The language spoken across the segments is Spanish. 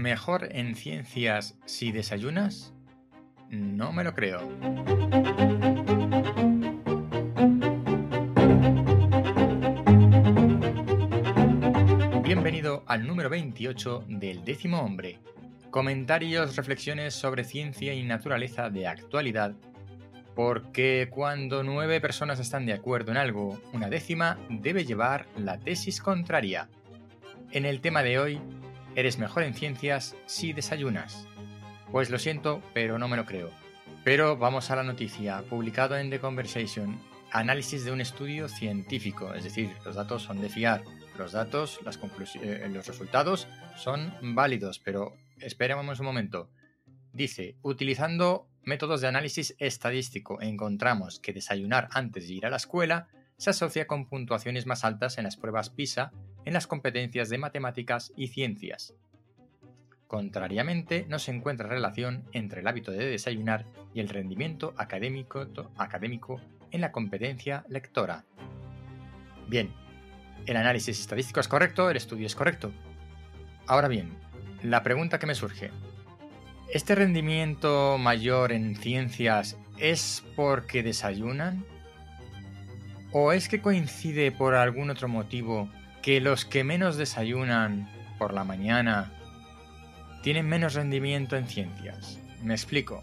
mejor en ciencias si desayunas? No me lo creo. Bienvenido al número 28 del décimo hombre. Comentarios, reflexiones sobre ciencia y naturaleza de actualidad. Porque cuando nueve personas están de acuerdo en algo, una décima debe llevar la tesis contraria. En el tema de hoy, eres mejor en ciencias si desayunas. Pues lo siento, pero no me lo creo. Pero vamos a la noticia, publicado en The Conversation, análisis de un estudio científico, es decir, los datos son de fiar, los datos, las eh, los resultados son válidos, pero esperemos un momento. Dice, utilizando métodos de análisis estadístico encontramos que desayunar antes de ir a la escuela se asocia con puntuaciones más altas en las pruebas PISA en las competencias de matemáticas y ciencias. Contrariamente, no se encuentra relación entre el hábito de desayunar y el rendimiento académico, en la competencia lectora. Bien, el análisis estadístico es correcto, el estudio es correcto. Ahora bien, la pregunta que me surge, ¿este rendimiento mayor en ciencias es porque desayunan? ¿O es que coincide por algún otro motivo que los que menos desayunan por la mañana tienen menos rendimiento en ciencias. Me explico.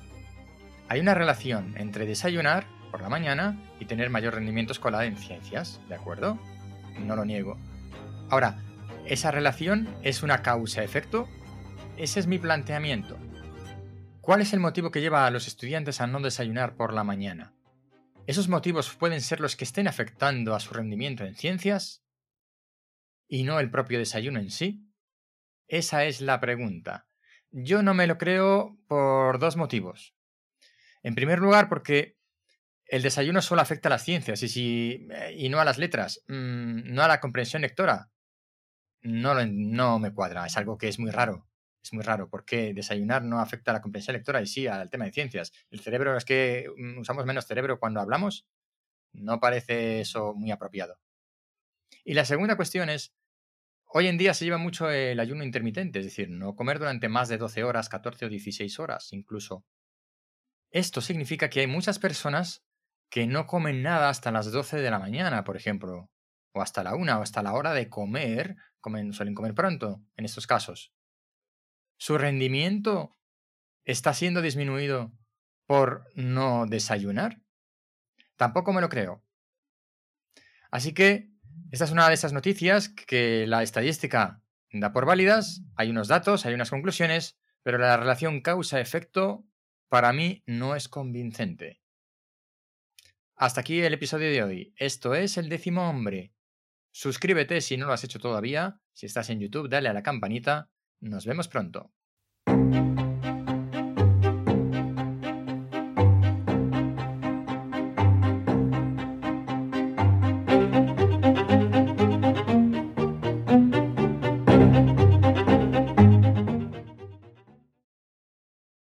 Hay una relación entre desayunar por la mañana y tener mayor rendimiento escolar en ciencias, ¿de acuerdo? No lo niego. Ahora, ¿esa relación es una causa-efecto? Ese es mi planteamiento. ¿Cuál es el motivo que lleva a los estudiantes a no desayunar por la mañana? ¿Esos motivos pueden ser los que estén afectando a su rendimiento en ciencias? Y no el propio desayuno en sí? Esa es la pregunta. Yo no me lo creo por dos motivos. En primer lugar, porque el desayuno solo afecta a las ciencias y, si, eh, no a las letras, mm, no a la comprensión lectora. No, no me cuadra, es algo que es muy raro. Es muy raro porque desayunar no afecta a la comprensión lectora y sí al tema de ciencias. El cerebro es que mm, usamos menos cerebro cuando hablamos. No parece eso muy apropiado. Y la segunda cuestión es, hoy en día se lleva mucho el ayuno intermitente, es decir, no comer durante más de 12 horas, 14 o 16 horas incluso. Esto significa que hay muchas personas que no comen nada hasta las 12 de la mañana, por ejemplo, o hasta la una o hasta la hora de comer, comen, suelen comer pronto en estos casos. Su rendimiento está siendo disminuido por no desayunar. Tampoco me lo creo. Así que esta es una de esas noticias que la estadística da por válidas, hay unos datos, hay unas conclusiones, pero la relación causa-efecto para mí no es convincente. Hasta aquí el episodio de hoy. Esto es el décimo hombre. Suscríbete si no lo has hecho todavía. Si estás en YouTube, dale a la campanita. Nos vemos pronto.